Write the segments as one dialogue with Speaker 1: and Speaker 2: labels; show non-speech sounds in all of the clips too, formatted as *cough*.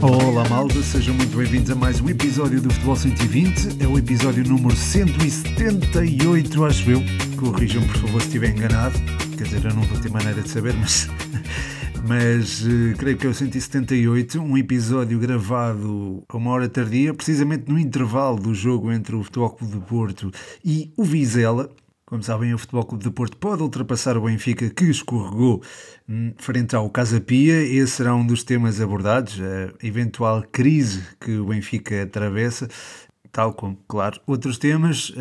Speaker 1: Olá malta, sejam muito bem-vindos a mais um episódio do Futebol 120. É o episódio número 178, acho eu. Corrijam-me por favor se estiver enganado. Quer dizer, eu não vou ter maneira de saber, mas, *laughs* mas uh, creio que é o 178. Um episódio gravado a uma hora tardia, precisamente no intervalo do jogo entre o Futebol Clube do Porto e o Vizela. Como sabem, o Futebol Clube de Porto pode ultrapassar o Benfica, que escorregou hum, frente ao Casa Pia. Esse será um dos temas abordados, a eventual crise que o Benfica atravessa, tal como, claro, outros temas.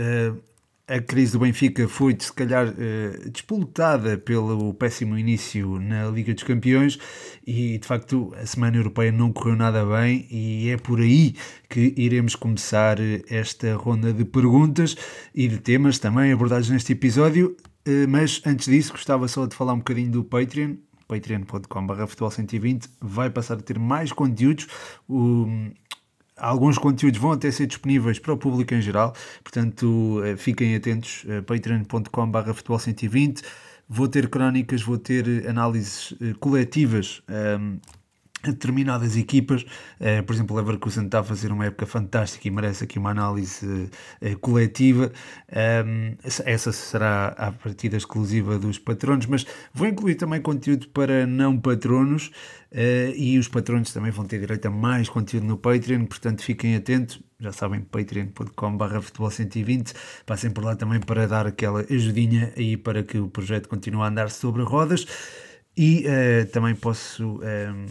Speaker 1: Eh, a crise do Benfica foi, se calhar, uh, disputada pelo péssimo início na Liga dos Campeões e, de facto, a Semana Europeia não correu nada bem e é por aí que iremos começar esta ronda de perguntas e de temas também abordados neste episódio. Uh, mas, antes disso, gostava só de falar um bocadinho do Patreon patreon.com.br futebol 120 vai passar a ter mais conteúdos. O, Alguns conteúdos vão até ser disponíveis para o público em geral, portanto eh, fiquem atentos, eh, patreon.com.br futebol 120. Vou ter crónicas, vou ter eh, análises coletivas a determinadas equipas. Uh, por exemplo, o Leverkusen está a fazer uma época fantástica e merece aqui uma análise uh, coletiva. Um, essa, será a partida exclusiva dos patronos, mas vou incluir também conteúdo para não patronos. Uh, e os patronos também vão ter direito a mais conteúdo no Patreon, portanto fiquem atentos, já sabem, patreon.com.br futebol 120, passem por lá também para dar aquela ajudinha aí para que o projeto continue a andar sobre rodas. E uh, também posso, um, ehm,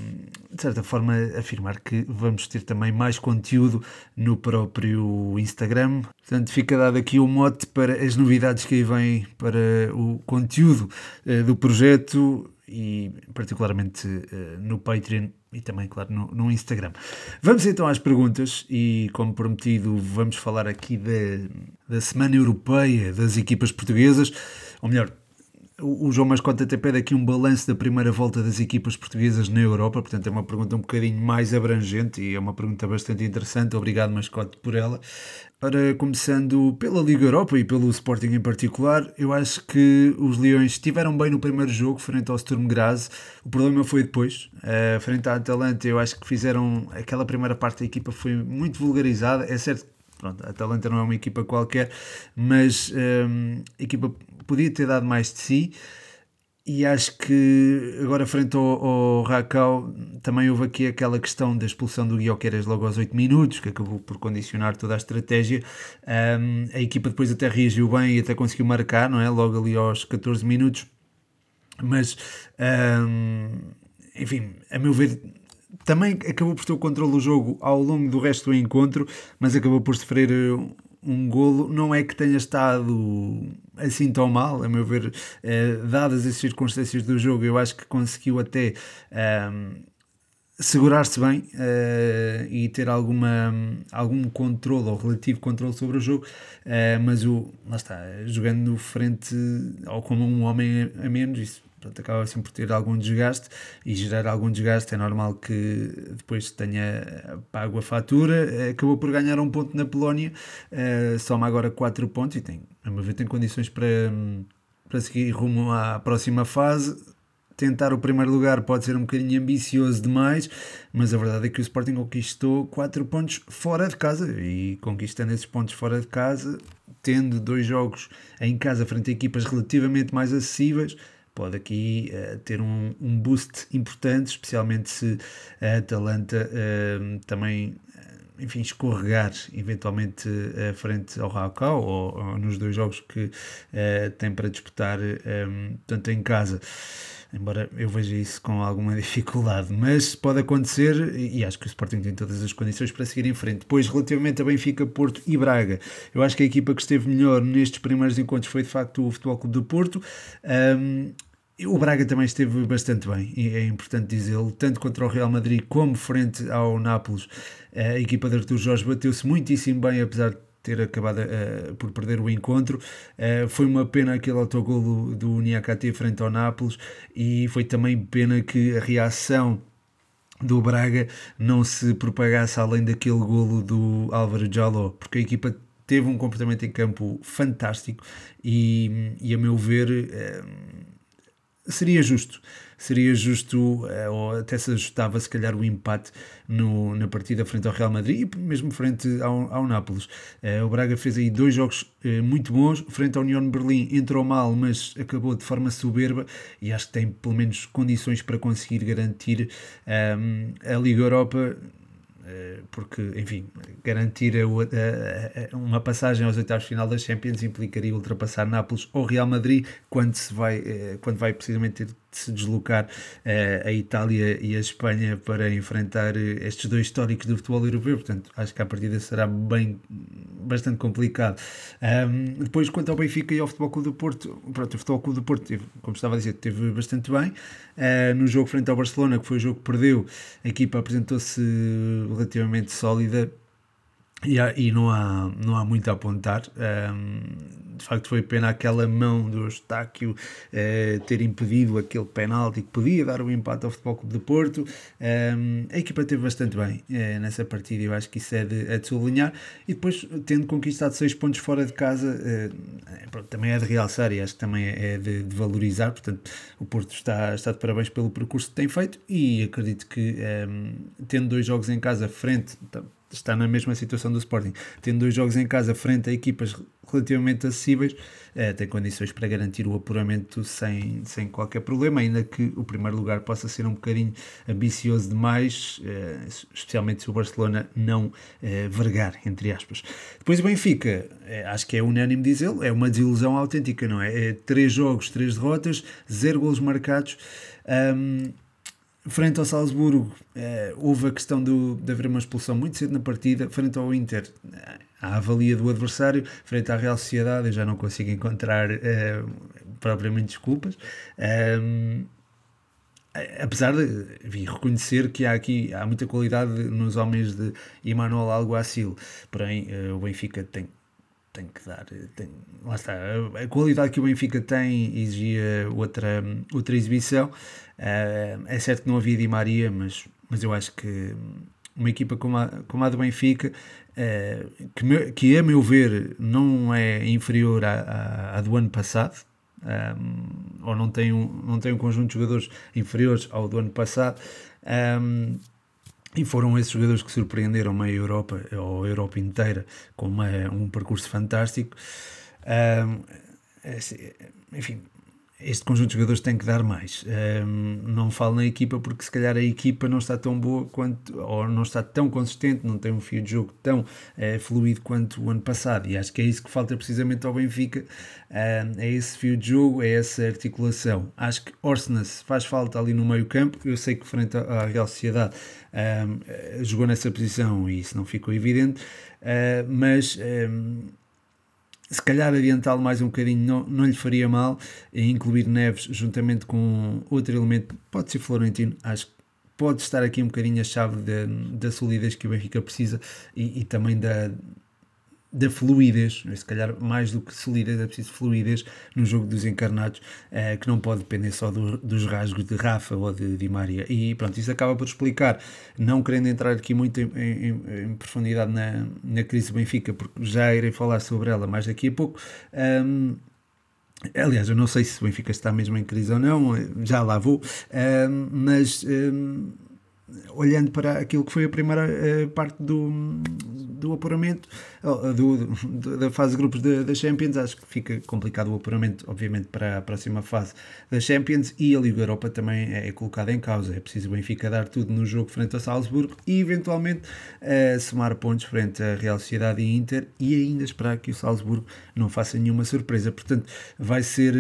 Speaker 1: de certa forma, afirmar que vamos ter também mais conteúdo no próprio Instagram. Portanto, fica dado aqui o mote para as novidades que aí vêm para o conteúdo uh, do projeto e particularmente uh, no Patreon e também, claro, no, no, Instagram. Vamos então às perguntas e, como prometido, vamos falar aqui da, da Semana Europeia das equipas portuguesas, ou melhor, o João Mascote até pede aqui um balanço da primeira volta das equipas portuguesas na Europa, portanto é uma pergunta um bocadinho mais abrangente e é uma pergunta bastante interessante. Obrigado, Mascote, por ela. Ora, começando pela Liga Europa e pelo Sporting em particular, eu acho que os Leões estiveram bem no primeiro jogo, frente ao Sturm Graz. O problema foi depois, uh, frente à Atalanta. Eu acho que fizeram aquela primeira parte da equipa foi muito vulgarizada. É certo pronto, a Atalanta não é uma equipa qualquer, mas um, a equipa podia ter dado mais de si. E acho que agora, frente ao, ao Racau, também houve aqui aquela questão da expulsão do Guioqueras logo aos 8 minutos, que acabou por condicionar toda a estratégia. Um, a equipa depois até reagiu bem e até conseguiu marcar, não é? Logo ali aos 14 minutos. Mas, um, enfim, a meu ver, também acabou por ter o controle do jogo ao longo do resto do encontro, mas acabou por sofrer eh, um golo. Não é que tenha estado assim tão mal, a meu ver, eh, dadas as circunstâncias do jogo, eu acho que conseguiu até. Ehm, segurar-se bem uh, e ter alguma, algum controle ou relativo controle sobre o jogo, uh, mas o, lá está, jogando frente ou como um homem a menos, isso Portanto, acaba sempre por ter algum desgaste e gerar algum desgaste. É normal que depois tenha pago a fatura. Acabou por ganhar um ponto na Polónia, uh, soma agora 4 pontos e tem, a meu ver, tem condições para, para seguir rumo à próxima fase. Tentar o primeiro lugar pode ser um bocadinho ambicioso demais, mas a verdade é que o Sporting conquistou 4 pontos fora de casa e conquistando esses pontos fora de casa, tendo dois jogos em casa frente a equipas relativamente mais acessíveis pode aqui uh, ter um, um, boost importante, especialmente se a Atalanta uh, também, uh, enfim, escorregar eventualmente frente ao Raukau ou, ou, nos dois jogos que tem para disputar, um, tanto em casa embora eu veja isso com alguma *laughs* dificuldade, mas pode acontecer e acho que o Sporting tem todas as condições para seguir em frente. Depois, relativamente a Benfica, Porto e Braga, eu acho que a equipa que esteve melhor nestes primeiros encontros foi de facto o Futebol Clube do Porto. Um, o Braga também esteve bastante bem, é importante dizê-lo, tanto contra o Real Madrid como frente ao Nápoles. A equipa de Artur Jorge bateu-se muitíssimo bem, apesar de ter acabado uh, por perder o encontro. Uh, foi uma pena aquele autogolo do, Niakate frente ao Nápoles e foi também pena que a reação do Braga não se propagasse além daquele golo do Álvaro Jaló, porque a equipa teve um comportamento em campo fantástico e, e a meu ver... Uh, seria justo seria justo, uh, ou até se ajustava se calhar o empate no, na partida frente ao Real Madrid e mesmo frente ao, ao Nápoles. Uh, o Braga fez aí dois jogos muito bons, frente ao União de Berlim entrou mal, mas acabou de forma soberba e acho que tem pelo menos condições para conseguir garantir um, a Liga Europa eh, porque, enfim, garantir uma passagem aos oitavos de final das Champions implicaria ultrapassar Nápoles ou Real Madrid quando, se vai, eh, quando vai precisamente ter de se deslocar uh, a Itália e a Espanha para enfrentar estes dois históricos do futebol europeu, portanto acho que a partida será bem, bastante complicado. Um, depois quanto ao Benfica e ao Futebol Clube do Porto, pronto, o Futebol Clube do Porto, teve, como estava a dizer, teve bastante bem, uh, no jogo frente ao Barcelona, que foi o jogo que perdeu, a equipa apresentou-se relativamente sólida, e, há, e, não, há, não há muito a apontar. Um, de facto, foi pena aquela mão do Eustáquio uh, ter impedido aquele penalti que podia dar o empate ao Futebol Clube de Porto. Um, a equipa teve bastante bem uh, nessa partida, eu acho que isso é de, é de sublinhar. E depois, tendo conquistado seis pontos fora de casa, uh, pronto, também é de realçar e acho que também é, de, de, valorizar. Portanto, o Porto está, está de parabéns pelo percurso que tem feito e acredito que, um, tendo dois jogos em casa frente está na mesma situação do Sporting, tendo dois jogos em casa frente a equipas relativamente acessíveis, eh, tem condições para garantir o apuramento sem, sem qualquer problema, ainda que o primeiro lugar possa ser um bocadinho ambicioso demais, eh, especialmente se o Barcelona não eh, vergar, entre aspas. Depois o Benfica, acho que é unânime dizê-lo, é uma desilusão autêntica, não é? é três jogos, três derrotas, zero golos marcados. Um, Frente ao Salzburgo, eh, houve a questão do, de haver uma expulsão muito cedo na partida. Frente ao Inter, eh, a avalia do adversário. Frente à Real Sociedade, eu já não consigo encontrar eh, propriamente desculpas. Um, apesar de reconhecer que há aqui há muita qualidade nos homens de Emmanuel Alguacil, porém o Benfica tem tem que dar. Tem, lá está. A, qualidade que o Benfica tem exigia outra, outra exibição. Uh, é certo que não havia Di Maria, mas, mas eu acho que uma equipa como a, como a do Benfica, uh, que, me, que a meu ver não é inferior à, à, à do ano passado, eh, ou não tem, um, não tem um conjunto de jogadores inferiores ao do ano passado. Um, e foram esses jogadores que surpreenderam a Europa, ou a Europa inteira, com uma, um percurso fantástico. Um, é assim, enfim, este conjunto de jogadores tem que dar mais. Um, não falo na equipa porque se calhar a equipa não está tão boa quanto, ou não está tão consistente, não tem um fio de jogo tão uh, fluido quanto o ano passado. E acho que é isso que falta precisamente ao Benfica: um, é esse fio de jogo, é essa articulação. Acho que Orsnes faz falta ali no meio-campo. Eu sei que frente à Real Sociedade um, jogou nessa posição e isso não ficou evidente, uh, mas se calhar adiantá-lo mais um bocadinho não, não lhe faria mal, incluir Neves juntamente com outro elemento, pode ser Florentino, acho que pode estar aqui um bocadinho a chave da solidez que o Benfica precisa e, e também da, da fluidez, se calhar mais do que solidez, é preciso fluidez no jogo dos encarnados, eh, que não pode depender só do, dos rasgos de Rafa ou de Di Maria. E pronto, isso acaba por explicar, não querendo entrar aqui muito em, em, em profundidade na, na crise do Benfica, porque já irei falar sobre ela mais daqui a pouco. Um, Aliás, eu não sei se o Benfica está mesmo em crise ou não, já lá vou, um, mas um, olhando para aquilo que foi a primeira uh, parte do, do apuramento, do, do, da fase de grupos da Champions, acho que fica complicado o apuramento, obviamente, para a próxima fase da Champions e a Liga Europa também é, é colocada em causa. É preciso o Benfica dar tudo no jogo frente ao Salzburgo e, eventualmente, uh, somar pontos frente à Real Sociedade e Inter e ainda esperar que o Salzburgo não faça nenhuma surpresa. Portanto, vai ser,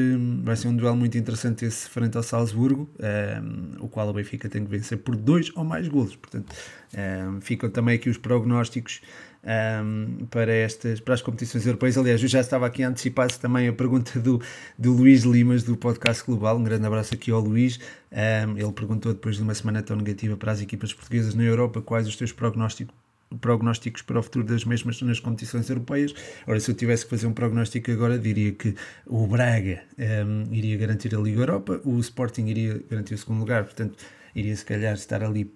Speaker 1: vai ser um duelo muito interessante esse frente ao Salzburgo, uh, o qual o Benfica tem que vencer por dois ou mais golos. Portanto, um, ficam também aqui os prognósticos um, para, estas, para as competições europeias. Aliás, eu já estava aqui a antecipar-se também a pergunta do, do Luís Limas, do Podcast Global. Um grande abraço aqui ao Luís. Um, ele perguntou, depois de uma semana tão negativa para as equipas portuguesas na Europa, quais os teus prognósticos prognósticos para o futuro das mesmas nas competições europeias. Ora, se eu tivesse que fazer um prognóstico agora, diria que o Braga um, iria garantir a Liga Europa, o Sporting iria garantir o segundo lugar, portanto, iria se calhar estar ali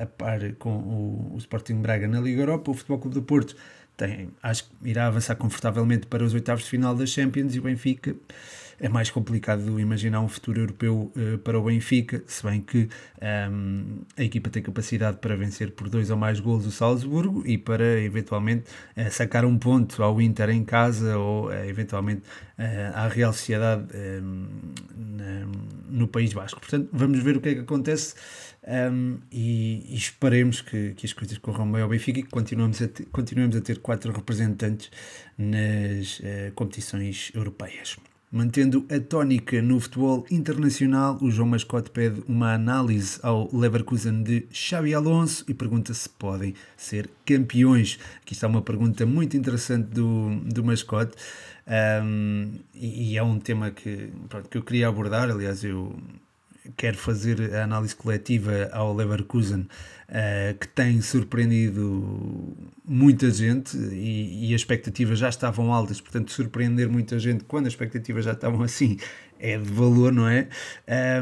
Speaker 1: a par com o, o Sporting Braga na Liga Europa. O Futebol Clube do Porto tem, acho que irá avançar confortavelmente para os oitavos de final da Champions e o Benfica é mais complicado imaginar um futuro europeu uh, para o Benfica, se bem que um, ehm, a equipa tem capacidade para vencer por dois ou mais gols o Salzburgo e para eventualmente uh, sacar um ponto ao Inter em casa ou uh, eventualmente à Real Sociedade ehm, no País Basco. Portanto, vamos ver o que é que acontece. Um, e, e, esperemos que, que, as coisas corram bem ao Benfica e que continuemos a ter, continuemos a ter quatro representantes nas uh, competições europeias. Mantendo a tónica no futebol internacional, o João Mascote pede uma análise ao Leverkusen de Xabi Alonso e pergunta se podem ser campeões. Aqui está uma pergunta muito interessante do, do Mascote um, e, e, é um tema que, pronto, que eu queria abordar. Aliás, eu quer fazer a análise coletiva ao Leverkusen, uh, que tem surpreendido muita gente e, e, as expectativas já estavam altas, portanto, surpreender muita gente quando as expectativas já estavam assim é de valor, não é?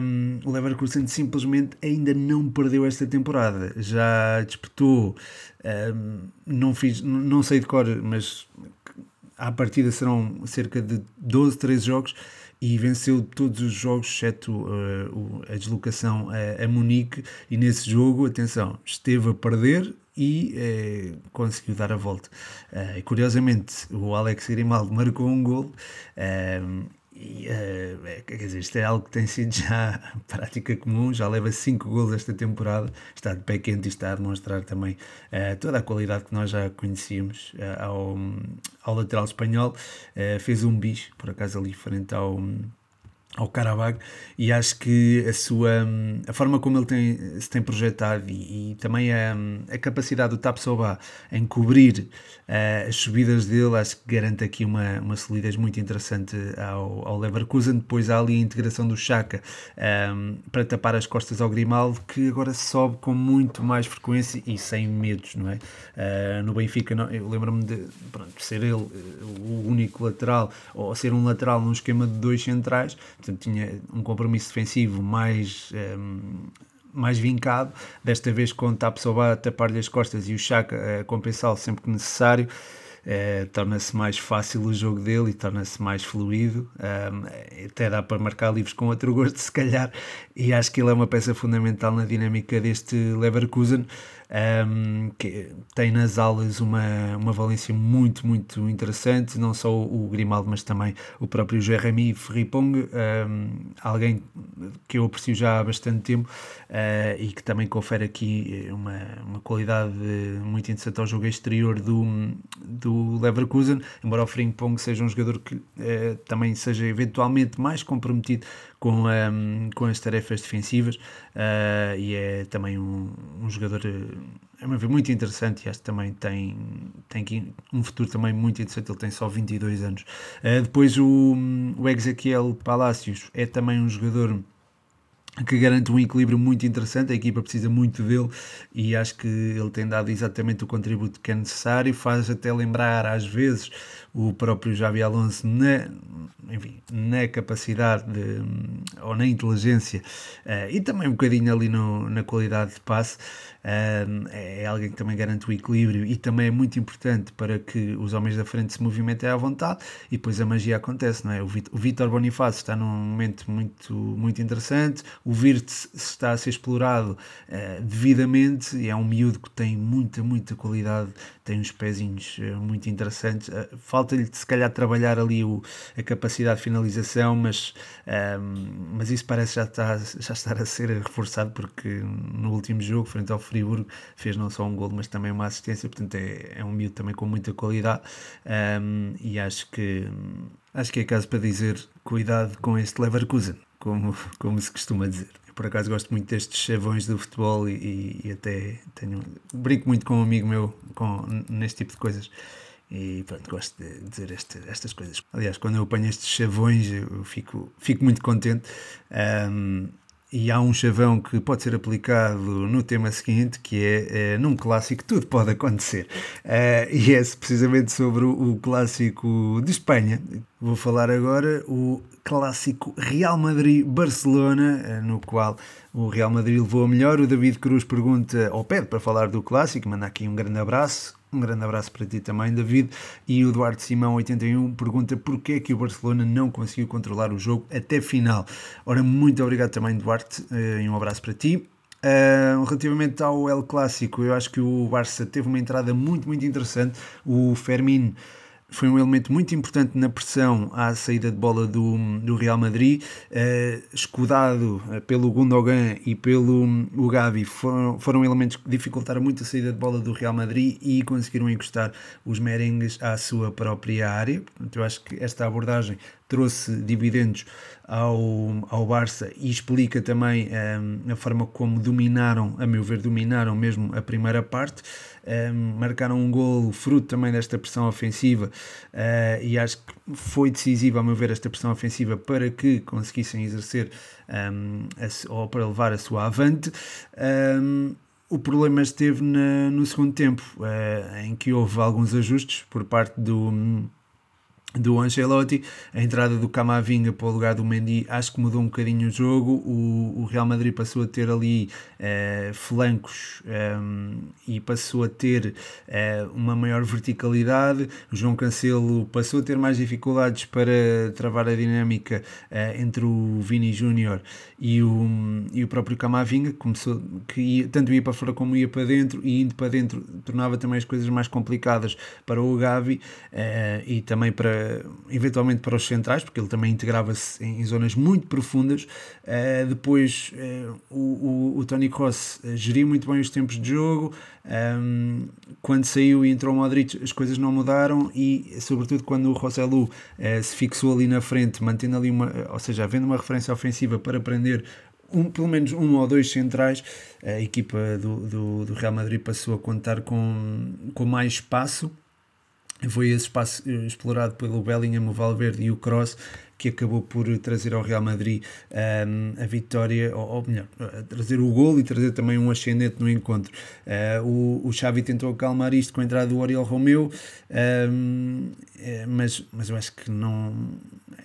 Speaker 1: Um, o Leverkusen simplesmente ainda não perdeu esta temporada, já disputou, um, não, fiz, não sei de cor, mas à partida serão cerca de 12, 13 jogos e venceu todos os jogos, exceto uh, a deslocação a, a, Munique. E nesse jogo, atenção, esteve a perder e uh, conseguiu dar a volta. Uh, curiosamente, o Alex Grimaldo marcou um gol e, uh, quer dizer, isto é algo que tem sido já prática comum, já leva 5 gols esta temporada, está de pé quente e está a demonstrar também uh, toda a qualidade que nós já conhecíamos uh, ao, ao lateral espanhol. fez um bis, por acaso, ali frente ao ao Karabag e acho que a sua a forma como ele tem, se tem projetado e, e também a, a, capacidade do Tapsoba em cobrir uh, as subidas dele acho que garante aqui uma, uma solidez muito interessante ao, ao Leverkusen depois há ali a integração do Chaka um, ehm, para tapar as costas ao Grimaldo que agora sobe com muito mais frequência e sem medos não é? Uh, no Benfica não, eu lembro-me de pronto, ser ele eh, o único lateral ou ser um lateral num esquema de dois centrais portanto tinha um compromisso defensivo mais, um, ehm, mais vincado, desta vez com o Tapsoba a tapar-lhe as costas e o Chaka a compensá-lo sempre que necessário. É, torna-se mais fácil o jogo dele e torna-se mais fluido. Um, até dá para marcar livros com outro gosto, *laughs* se calhar. E acho que ele é uma peça fundamental na dinâmica deste Leverkusen um, que tem nas aulas uma, uma valência muito, muito interessante, não só o Grimaldo, mas também o próprio Jeremy Ferripong, um, alguém que eu aprecio já há bastante tempo uh, e que também confere aqui uma, uma qualidade muito interessante ao jogo exterior do, do Leverkusen, embora o Frimpong seja um jogador que uh, também seja eventualmente mais comprometido com, um, com as tarefas defensivas uh, e é também um, um jogador é muito interessante e que também tem, tem um futuro também muito interessante, ele tem só 22 anos. Uh, depois o, o Ezequiel Palacios é também um jogador que garante um equilíbrio muito interessante, a equipa precisa muito dele e acho que ele tem dado exatamente o contributo que é necessário, faz até lembrar às vezes o próprio Javi Alonso na, enfim, na capacidade de, ou na inteligência uh, e também um bocadinho ali no, na qualidade de passe, é alguém que também garante o equilíbrio e também é muito importante para que os homens da frente se movimentem à vontade e depois a magia acontece, não é? O, Vitor Bonifácio está num momento muito, muito interessante, o Virtus está a ser explorado uh, devidamente e é um miúdo que tem muita, muita qualidade, tem uns pezinhos muito interessantes, falta falta-lhe se calhar trabalhar ali o, a capacidade de finalização, mas, um, mas isso parece já, está, já estar a ser reforçado porque no último jogo, frente ao Friburgo, fez não só um gol, mas também uma assistência, portanto é, é um miúdo também com muita qualidade. Um, e acho que acho que é caso para dizer cuidado com este Leverkusen, como, como se costuma dizer por acaso gosto muito destes chavões do futebol e, e, até tenho brinco muito com um amigo meu com, neste tipo de coisas e pronto, gosto de dizer este, estas coisas. Aliás, quando eu apanho estes chavões, eu fico, fico muito contente. Um, e há um chavão que pode ser aplicado no tema seguinte, que é, é num clássico tudo pode acontecer. Uh, e é precisamente sobre o, o, clássico de Espanha. Vou falar agora o clássico Real Madrid-Barcelona, uh, no qual o Real Madrid levou a melhor. O David Cruz pergunta, ou pede para falar do clássico, manda aqui um grande abraço Um grande abraço para ti também, David. E o Eduardo Simão, 81, pergunta porquê que o Barcelona não conseguiu controlar o jogo até final. Ora, muito obrigado também, Duarte, eh, e um abraço para ti. Uh, relativamente ao El Clássico, eu acho que o Barça teve uma entrada muito, muito interessante. O Fermin foi um elemento muito importante na pressão à saída de bola do, do Real Madrid, uh, escudado eh, pelo Gundogan e pelo o Gavi, foram, foram elementos que dificultaram muito a saída de bola do Real Madrid e conseguiram encostar os merengues à sua própria área. Portanto, eu acho que esta abordagem trouxe dividendos ao, ao Barça e explica também um, a forma como dominaram, a meu ver, dominaram mesmo a primeira parte um, marcaram um gol fruto também desta pressão ofensiva uh, e acho que foi decisiva, a meu ver, esta pressão ofensiva para que conseguissem exercer um, a, ou para levar a sua avante. O problema esteve na, no segundo tempo, uh, em que houve alguns ajustes por parte do do Ancelotti, a entrada do Camavinga para o lugar do Mendy acho que mudou um bocadinho o jogo, o, o Real Madrid passou a ter ali uh, flancos ehm, e passou a ter uh, uma maior verticalidade, o João Cancelo passou a ter mais dificuldades para travar a dinâmica uh, entre o Vini Júnior e o, e o próprio Camavinga, começou, que ia, tanto ia para fora como ia para dentro, e indo para dentro tornava também as coisas mais complicadas para o Gavi e também para eventualmente para os centrais, porque ele também integrava-se em, em, zonas muito profundas. Uh, depois uh, o, o, o, Tony Cross uh, geriu muito bem os tempos de jogo. Um, quando saiu e entrou o Modric, as coisas não mudaram e, sobretudo, quando o Roselu se fixou ali na frente, mantendo ali uma, ou seja, havendo uma referência ofensiva para prender um, pelo menos um ou dois centrais, a equipa do, do, do Real Madrid passou a contar com, com mais espaço foi esse espaço eh, explorado pelo Bellingham, o Valverde e o Cross que acabou por trazer ao Real Madrid um, ehm, a vitória, ou, ou, melhor, trazer o gol e trazer também um ascendente no encontro. Uh, o, o Xavi tentou acalmar isto com a entrada do Oriol Romeu, um, ehm, eh, mas, mas eu acho que não,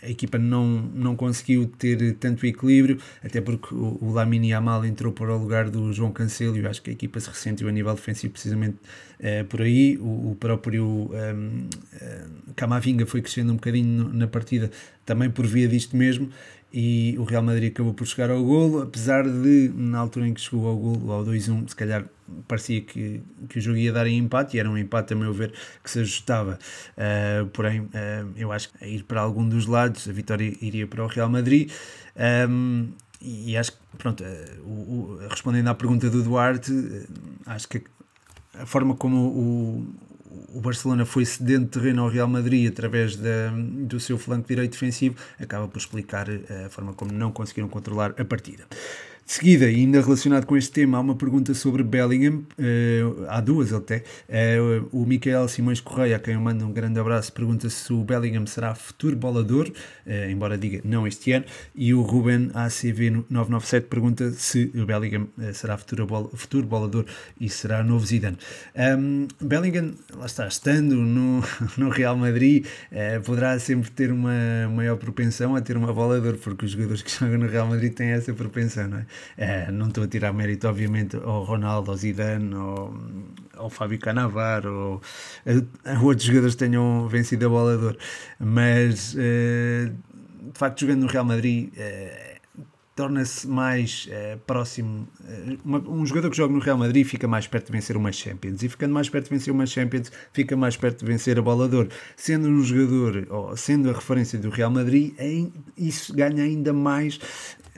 Speaker 1: a equipa não, não conseguiu ter tanto equilíbrio, até porque o, o Lamine Yamal entrou para o lugar do João Cancelo e eu acho que a equipa se ressentiu a nível defensivo precisamente uh, por aí. O, o próprio um, ehm, uh, Camavinga foi crescendo um bocadinho na partida também por via disto mesmo, e o Real Madrid acabou por chegar ao golo, apesar de, na altura em que chegou ao golo, ao 2-1, se calhar parecia que, que o jogo ia dar em empate, e era um empate, a meu ver, que se ajustava. Uh, porém, uh, eu acho que a ir para algum dos lados, a vitória iria para o Real Madrid. Um, e acho que, pronto, uh, o, o, respondendo à pergunta do Duarte, acho que a forma como o, o Barcelona foi cedendo terreno ao Real Madrid através da, do seu flanco direito defensivo, acaba por explicar a forma como não conseguiram controlar a partida. De seguida, ainda relacionado com este tema, há uma pergunta sobre Bellingham, uh, há duas até. Uh, o Micael Simões Correia, a quem eu mando um grande abraço, pergunta se o Bellingham será futuro bolador, uh, embora diga não este ano, e o Ruben ACV 997 pergunta se o Bellingham será futuro, bola, futuro bolador e será novo Zidane. Um, Bellingham, lá está, estando no, *laughs* no Real Madrid, poderá sempre ter uma maior propensão a ter uma bolador, porque os jogadores que jogam no Real Madrid têm essa propensão, não é? É, não estou a tirar mérito, obviamente, ao Ronaldo, ao Zidane, ao, ao Fábio Cannavaro, ou a, a, outros jogadores que tenham vencido a bola de ouro. Mas, é, de facto, jogando no Real Madrid é, torna-se mais é, próximo. É, uma, um jogador que joga no Real Madrid fica mais perto de vencer uma Champions, e ficando mais perto de vencer uma Champions, fica mais perto de vencer a bola de ouro. Sendo um jogador, ou sendo a referência do Real Madrid, isso ganha ainda mais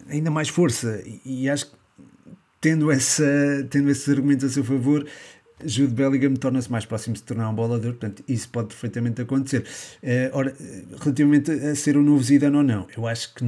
Speaker 1: ainda mais força. E, e acho que tendo, essa, tendo esses argumentos a seu favor, Jude Bellingham torna-se mais próximo de se tornar um bolador, portanto, isso pode perfeitamente acontecer. Uh, ora, relativamente a ser o novo Zidane ou não, eu acho que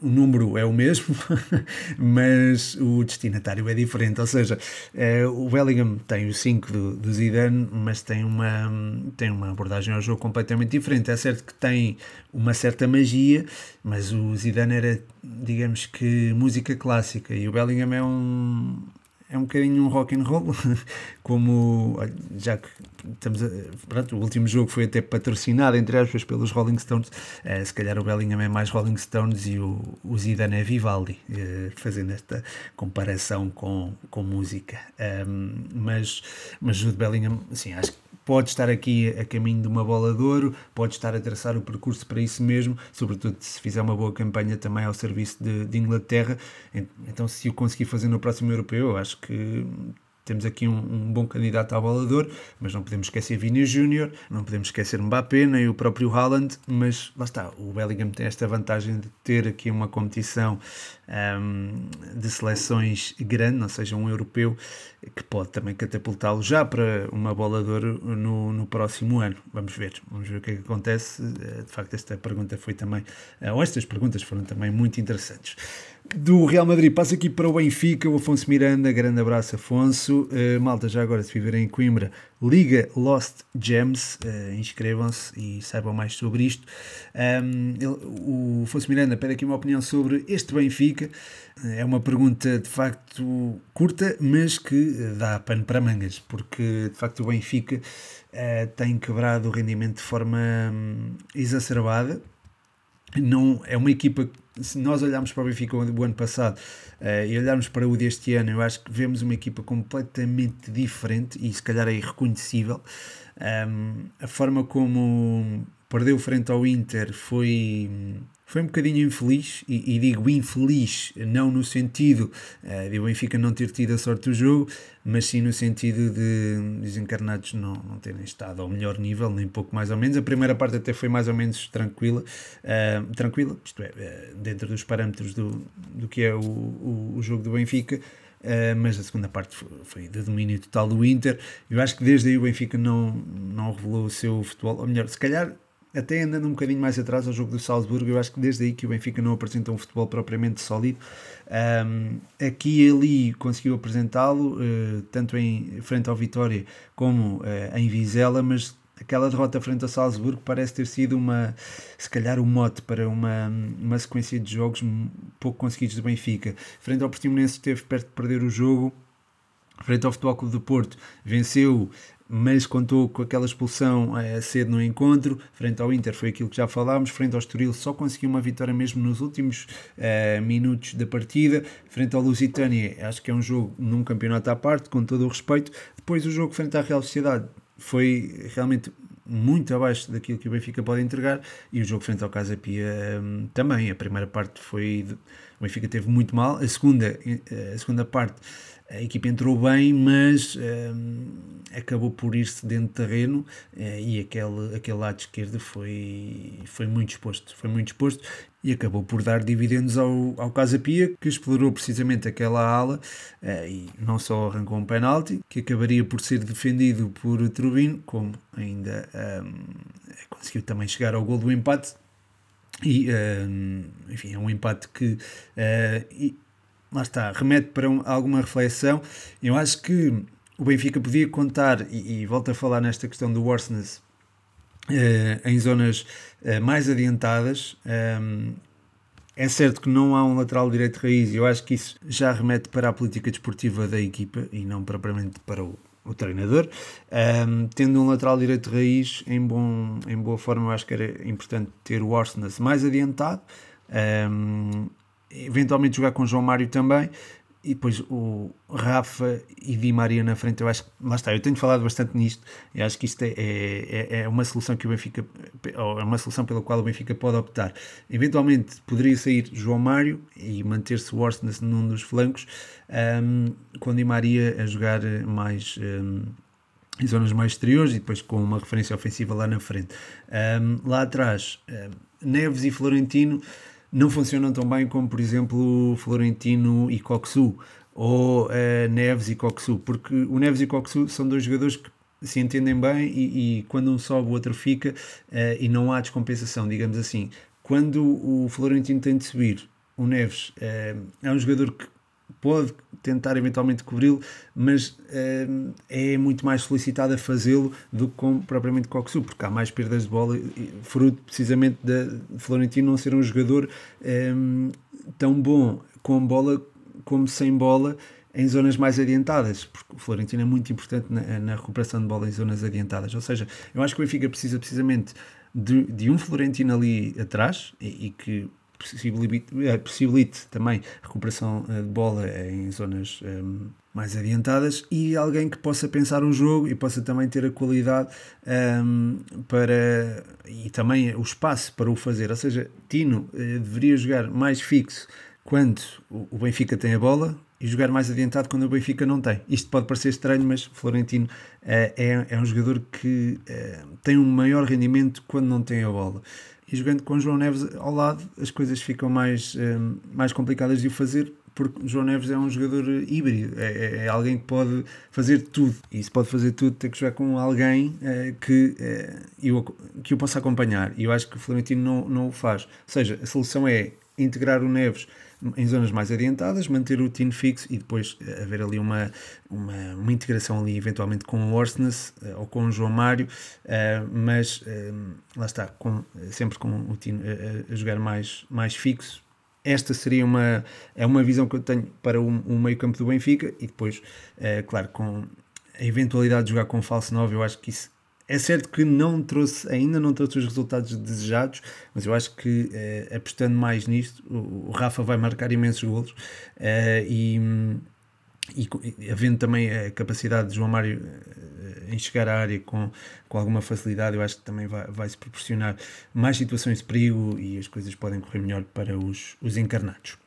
Speaker 1: o número é o mesmo, *laughs* mas o destinatário é diferente. Ou seja, é, o Bellingham tem o 5 do, do Zidane, mas tem uma, tem uma abordagem ao jogo completamente diferente. É certo que tem uma certa magia, mas o Zidane era, digamos que, música clássica e o Bellingham é um é um bocadinho um rock and roll, *laughs* como já que estamos a, pronto, o último jogo foi até patrocinado, entre aspas, pelos Rolling Stones, eh, se calhar o Bellingham é mais Rolling Stones e o, o Zidane é Vivaldi, eh, fazendo esta comparação com, com música. Mas, mas o Bellingham, assim, acho que pode estar aqui a caminho de uma bola de ouro, pode estar a traçar o percurso para isso mesmo, sobretudo se fizer uma boa campanha também ao serviço de, de Inglaterra. Então, se o conseguir fazer no próximo europeu, eu acho que temos aqui um, um, bom candidato ao bolador, mas não podemos esquecer Vini Júnior, não podemos esquecer Mbappé, nem o próprio Haaland, mas lá está, o Bellingham tem esta vantagem de ter aqui uma competição um, de seleções grande, ou seja, um europeu, que pode também catapultá-lo já para uma bolador no, no próximo ano. Vamos ver, vamos ver o que é que acontece. Eh, de facto, esta pergunta foi também, eh, ou estas perguntas foram também muito interessantes do Real Madrid. Passa aqui para o Benfica, o Afonso Miranda, grande abraço Afonso, uh, malta já agora se viverem em Coimbra, Liga Lost Gems, uh, inscrevam-se e saibam mais sobre isto. Um, ele, o Afonso Miranda pede aqui uma opinião sobre este Benfica, é uma pergunta de facto curta, mas que dá pano para mangas, porque de facto o Benfica uh, tem quebrado o rendimento de forma um, exacerbada, não é uma equipa se nós olharmos para o Benfica do ano passado uh, e olharmos para o deste ano, eu acho que vemos uma equipa completamente diferente e se calhar é irreconhecível. Um, a forma como perdeu frente ao Inter foi foi um bocadinho infeliz, e, e, digo infeliz não no sentido uh, de o Benfica não ter tido a sorte do jogo, mas sim no sentido de desencarnados não, não terem estado ao melhor nível, nem pouco mais ou menos. A primeira parte até foi mais ou menos tranquila, uh, tranquila, isto é, uh, dentro dos parâmetros do, do que é o, o, o jogo do Benfica. Uh, mas a segunda parte foi, foi de domínio total do Inter. Eu acho que desde aí o Benfica não, não revelou o seu futebol, ou melhor, se calhar até andando um bocadinho mais atrás ao jogo do Salzburgo, eu acho que desde aí que o Benfica não apresenta um futebol propriamente sólido. Um, aqui e ali conseguiu apresentá-lo, uh, tanto em frente ao Vitória como uh, em Vizela, mas aquela derrota frente ao Salzburgo parece ter sido uma, se calhar, um mote para uma, uma sequência de jogos pouco conseguidos do Benfica. Frente ao Portimonense esteve perto de perder o jogo, frente ao Futebol Clube do Porto, venceu mas contou com aquela expulsão é, cedo no encontro. Frente ao Inter foi aquilo que já falámos. Frente ao Estoril só conseguiu uma vitória mesmo nos últimos é, minutos da partida. Frente ao Lusitânia, acho que é um jogo num campeonato à parte, com todo o respeito. Depois o jogo frente à Real Sociedade foi realmente muito abaixo daquilo que o Benfica pode entregar e o jogo frente ao Casa Pia hum, também. A primeira parte foi. O Benfica teve muito mal, a segunda, a segunda parte a equipa entrou bem, mas um, acabou por ir-se dentro do terreno uh, e aquele, aquele lado esquerdo foi, foi muito exposto, foi muito exposto e acabou por dar dividendos ao, ao Casa Pia, que explorou precisamente aquela ala uh, e não só arrancou um penalti, que acabaria por ser defendido por Trubin, como ainda um, conseguiu também chegar ao gol do empate. E, um, enfim, é um empate que uh, lá está, remete para um, alguma reflexão. Eu acho que o Benfica podia contar, e, e volto a falar nesta questão do Worsness, eh, em zonas eh, mais adiantadas. Um, é certo que não há um lateral direito raiz, e eu acho que isso já remete para a política desportiva da equipa e não propriamente para o, o treinador. Um, tendo um lateral direito raiz em, bom, em boa forma, eu acho que era importante ter o Orsnes mais adiantado. Um, eventualmente jogar com João Mário também, e depois o Rafa e Di Maria na frente, eu acho que, lá está, eu tenho falado bastante nisto, e acho que isto é, é, é uma solução que o Benfica, é uma solução pela qual o Benfica pode optar. Eventualmente poderia sair João Mário e manter-se o Orsnes num dos flancos, um, com Di Maria a jogar mais... Um, em zonas mais exteriores e depois com uma referência ofensiva lá na frente. Um, lá atrás, Neves e Florentino não funcionam tão bem como, por exemplo, Florentino e Coxu, ou uh, Neves e Coxu, porque o Neves e Coxu são dois jogadores que se entendem bem e, e quando um sobe o outro fica uh, e não há descompensação, digamos assim. Quando o Florentino tem de subir, o Neves uh, é um jogador que pode tentar eventualmente cobri-lo, mas uh, é muito mais solicitado a fazê-lo do que com, propriamente Coxu, porque há mais perdas de bola, fruto precisamente de Florentino não ser um jogador um, tão bom com bola como sem bola em zonas mais adiantadas, porque o Florentino é muito importante na, na recuperação de bola em zonas adiantadas. Ou seja, eu acho que o Benfica precisa precisamente de, de um Florentino ali atrás e, e que possibilite, eh, possibilite também recuperação eh, de bola em zonas um, ehm, mais adiantadas e alguém que possa pensar o jogo e possa também ter a qualidade um, para e também o espaço para o fazer. Ou seja, Tino uh, deveria jogar mais fixo quando o Benfica tem a bola e jogar mais adiantado quando o Benfica não tem. Isto pode parecer estranho, mas Florentino é, é um jogador que tem um maior rendimento quando não tem a bola. E jogando com João Neves ao lado, as coisas ficam mais, uh, mais complicadas de o fazer, porque João Neves é um jogador híbrido, é, é, é, alguém que pode fazer tudo. E se pode fazer tudo, tem que jogar com alguém que, eu, que o possa acompanhar. E eu acho que o Florentino não, não o faz. Ou seja, a solução é integrar o Neves em zonas mais adiantadas, manter o tino fixo e depois eh, haver ali uma, uma, uma integração ali eventualmente com o Orsnes uh, ou com o João Mário, uh, mas lá está, com, sempre com o tino a jogar mais, mais fixo. Esta seria uma, é uma visão que eu tenho para o, o meio campo do Benfica e depois, claro, com a eventualidade de jogar com falso 9, eu acho que isso é certo que não trouxe, ainda não trouxe os resultados desejados, mas eu acho que eh, apostando mais nisto, o, o, Rafa vai marcar imensos golos eh, e, e, havendo também a capacidade de João Mário eh, em chegar à área com, com alguma facilidade, eu acho que também vai, vai se proporcionar mais situações de perigo e as coisas podem correr melhor para os, os encarnados.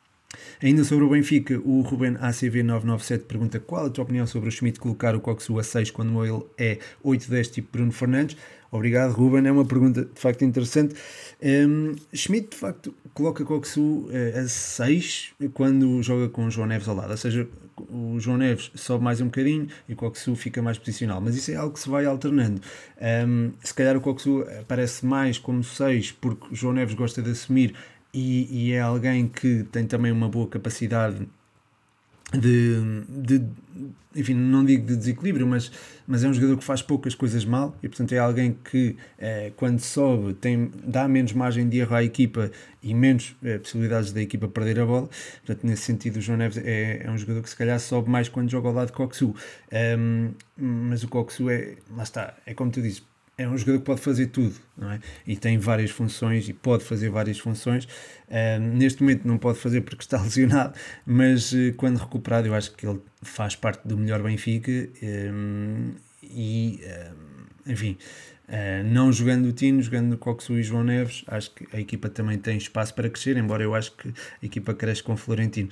Speaker 1: Ainda sobre o Benfica, o Ruben ACV997 pergunta qual a tua opinião sobre o Schmidt colocar o Coxu a 6 quando ele é 8-10 tipo Bruno Fernandes. Obrigado, Ruben. É uma pergunta de facto interessante. Um, Schmidt, de facto, coloca Coxu uh, a 6 quando joga com o João Neves ao lado. Ou seja, o João Neves sobe mais um bocadinho e o Coxu fica mais posicional. Mas isso é algo que se vai alternando. Um, se calhar o Coxu aparece mais como 6 porque o João Neves gosta de assumir e, e, é alguém que tem também uma boa capacidade de, de, enfim, não digo de desequilíbrio, mas, mas é um jogador que faz poucas coisas mal e portanto é alguém que eh, quando sobe tem, dá menos margem de erro à equipa e menos eh, possibilidades da equipa perder a bola, portanto nesse sentido o João Neves é, é um jogador que se calhar sobe mais quando joga ao lado de Coxu, um, mas o Coxu é, lá está, é como tu dizes, é um jogador que pode fazer tudo, não é? E tem várias funções e pode fazer várias funções. Uh, neste momento não pode fazer porque está *laughs* lesionado, mas uh, quando recuperado, eu acho que ele faz parte do melhor Benfica um, e, enfim, uh, não jogando o Tino, jogando o Coxu e João Neves, acho que a equipa também tem espaço para crescer, embora eu acho que a equipa cresce com o Florentino.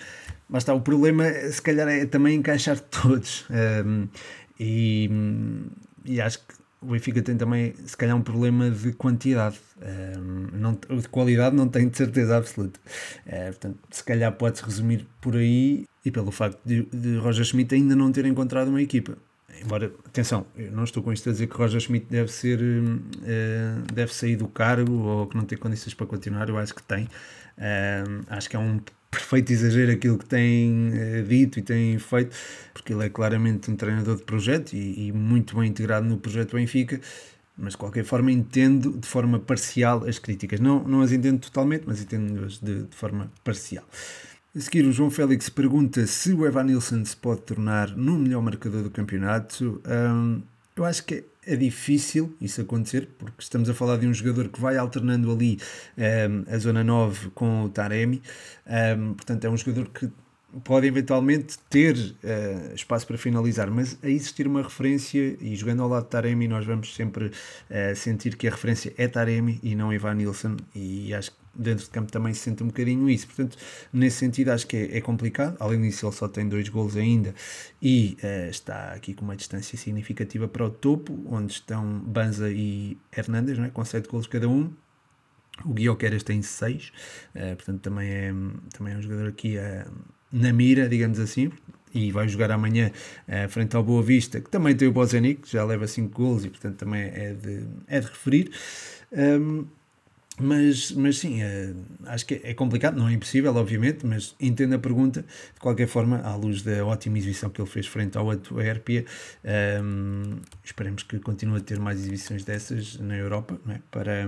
Speaker 1: Mas está, o problema se calhar é também encaixar *laughs* todos. Um, e, e acho que o Benfica tem também, se calhar, um problema de quantidade. Um, não, de qualidade não tenho de certeza absoluta. Uh, portanto, se calhar pode-se resumir por aí e pelo facto de, de Roger Schmidt ainda não ter encontrado uma equipa. Embora, atenção, eu não estou com isto a dizer que Roger Schmidt deve ser, uh, deve sair do cargo ou que não tem condições para continuar, eu acho que tem. Uh, acho que é um perfeito exagero aquilo que tem uh, dito e tem feito, porque ele é claramente um treinador de projeto e, e, muito bem integrado no projeto Benfica, mas de qualquer forma entendo de forma parcial as críticas. Não, não as entendo totalmente, mas entendo-as de, de, forma parcial. A seguir, o João Félix pergunta se o Evan Nilsson se pode tornar no melhor marcador do campeonato. Um, eu acho que é difícil isso acontecer, porque estamos a falar de um jogador que vai alternando ali um, ehm, a zona 9 com o Taremi, um, ehm, portanto é um jogador que pode eventualmente ter uh, espaço para finalizar, mas a existir uma referência, e jogando ao lado de Taremi, nós vamos sempre uh, sentir que a referência é Taremi e não Ivan Nilsson, e acho que dentro de campo também se sente um bocadinho isso. Portanto, nesse sentido, acho que é, é complicado. Além disso, ele só tem dois gols ainda e uh, está aqui com uma distância significativa para o topo, onde estão Banza e Hernandes, é? com sete gols cada um. O Guioqueras tem seis, uh, portanto, também é, também é um jogador aqui uh, na mira, digamos assim. E vai jogar amanhã frente ao Boa Vista, que também tem o Bozenic, que já leva 5 gols e, portanto, também é de, é de referir. Um, ehm, mas, mas sim, é, acho que é complicado, não é impossível, obviamente, mas entendo a pergunta. De qualquer forma, à luz da ótima exibição que ele fez frente ao Antuérpia, um, ehm, esperemos que continue a ter mais exibições dessas na Europa é? para,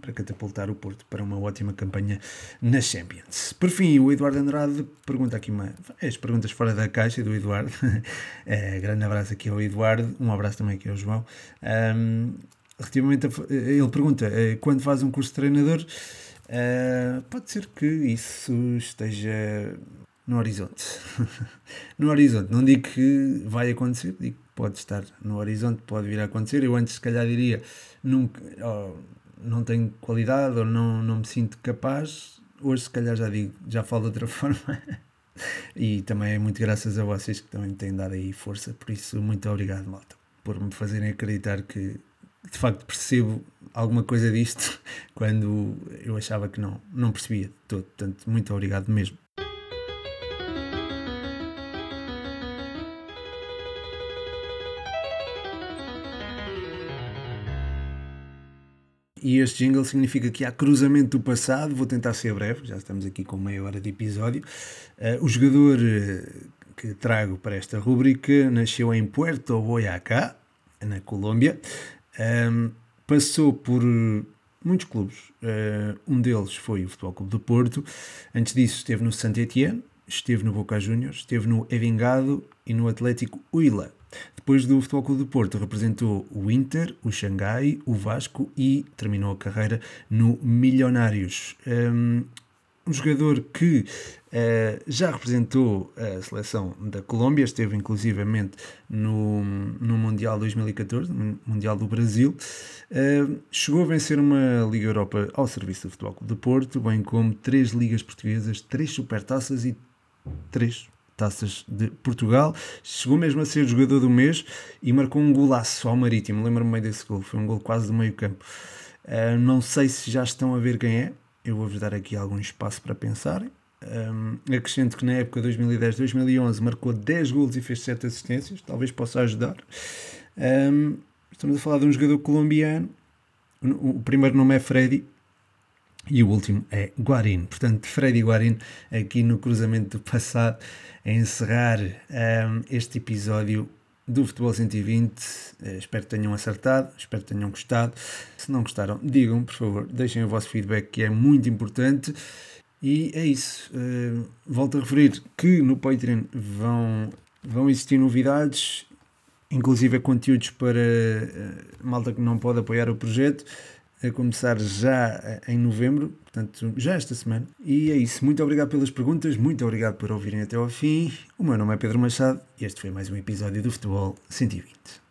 Speaker 1: para catapultar o Porto para uma ótima campanha na Champions. Por fim, o Eduardo Andrade pergunta aqui uma, as perguntas fora da caixa do Eduardo. é, *laughs* grande abraço aqui ao Eduardo, um abraço também aqui ao João. Um, ehm, relativamente a, ele pergunta eh, quando faz um curso de treinador uh, pode ser que isso esteja no horizonte. *laughs* no horizonte. Não digo que vai acontecer, digo que pode estar no horizonte, pode vir a acontecer. Eu antes, se calhar, diria nunca, oh, não tenho qualidade ou não, não me sinto capaz. Hoje, se calhar, já digo, já falo de outra *laughs* forma. e também é muito graças a vocês que também têm dado aí força. Por isso, muito obrigado, malta, por me fazerem acreditar que de facto percebo alguma coisa disto *laughs* quando eu achava que não, não percebia de todo. Portanto, muito obrigado mesmo. E este jingle significa que há cruzamento do passado. Vou tentar ser breve, já estamos aqui com meia hora de episódio. Uh, o jogador uh, que trago para esta rúbrica nasceu em Puerto Boyacá, na Colômbia. Um, passou por muitos clubes. Uh, um deles foi o Futebol Clube do Porto. Antes disso esteve no Saint Etienne, esteve no Boca Juniors, esteve no Evingado e no Atlético Huila. Depois do Futebol Clube do Porto, representou o Inter, o Xangai, o Vasco e terminou a carreira no Milionários. Um, um jogador que uh, já representou a seleção da Colômbia, esteve inclusivamente no, no Mundial 2014, no Mundial do Brasil, uh, chegou a vencer uma Liga Europa ao serviço do Futebol Clube do Porto, bem como três ligas portuguesas, três supertaças e três taças de Portugal. Chegou mesmo a ser jogador do mês e marcou um golaço ao Marítimo. Lembro-me bem desse gol, foi um gol quase do meio campo. Uh, não sei se já estão a ver quem é, eu vou-vos dar aqui algum espaço para pensarem. Um, acrescento que na época 2010-2011 marcou 10 gols e fez 7 assistências, talvez possa ajudar. Um, estamos a falar de um jogador colombiano. O primeiro nome é Freddy e o último é Guarin. Portanto, Freddy Guarin aqui no cruzamento do passado a encerrar um, este episódio do Futebol 120. Eh, espero que tenham acertado, espero que tenham gostado. Se não gostaram, digam, por favor, deixem o vosso feedback que é muito importante. E é isso. Uh, volto a referir que no Patreon vão, vão existir novidades, inclusive conteúdos para uh, malta que não pode apoiar o projeto a começar já em novembro, portanto, já esta semana. E é isso. Muito obrigado pelas perguntas, muito obrigado por ouvirem até ao fim. O meu nome é Pedro Machado e este foi mais um episódio do Futebol 120.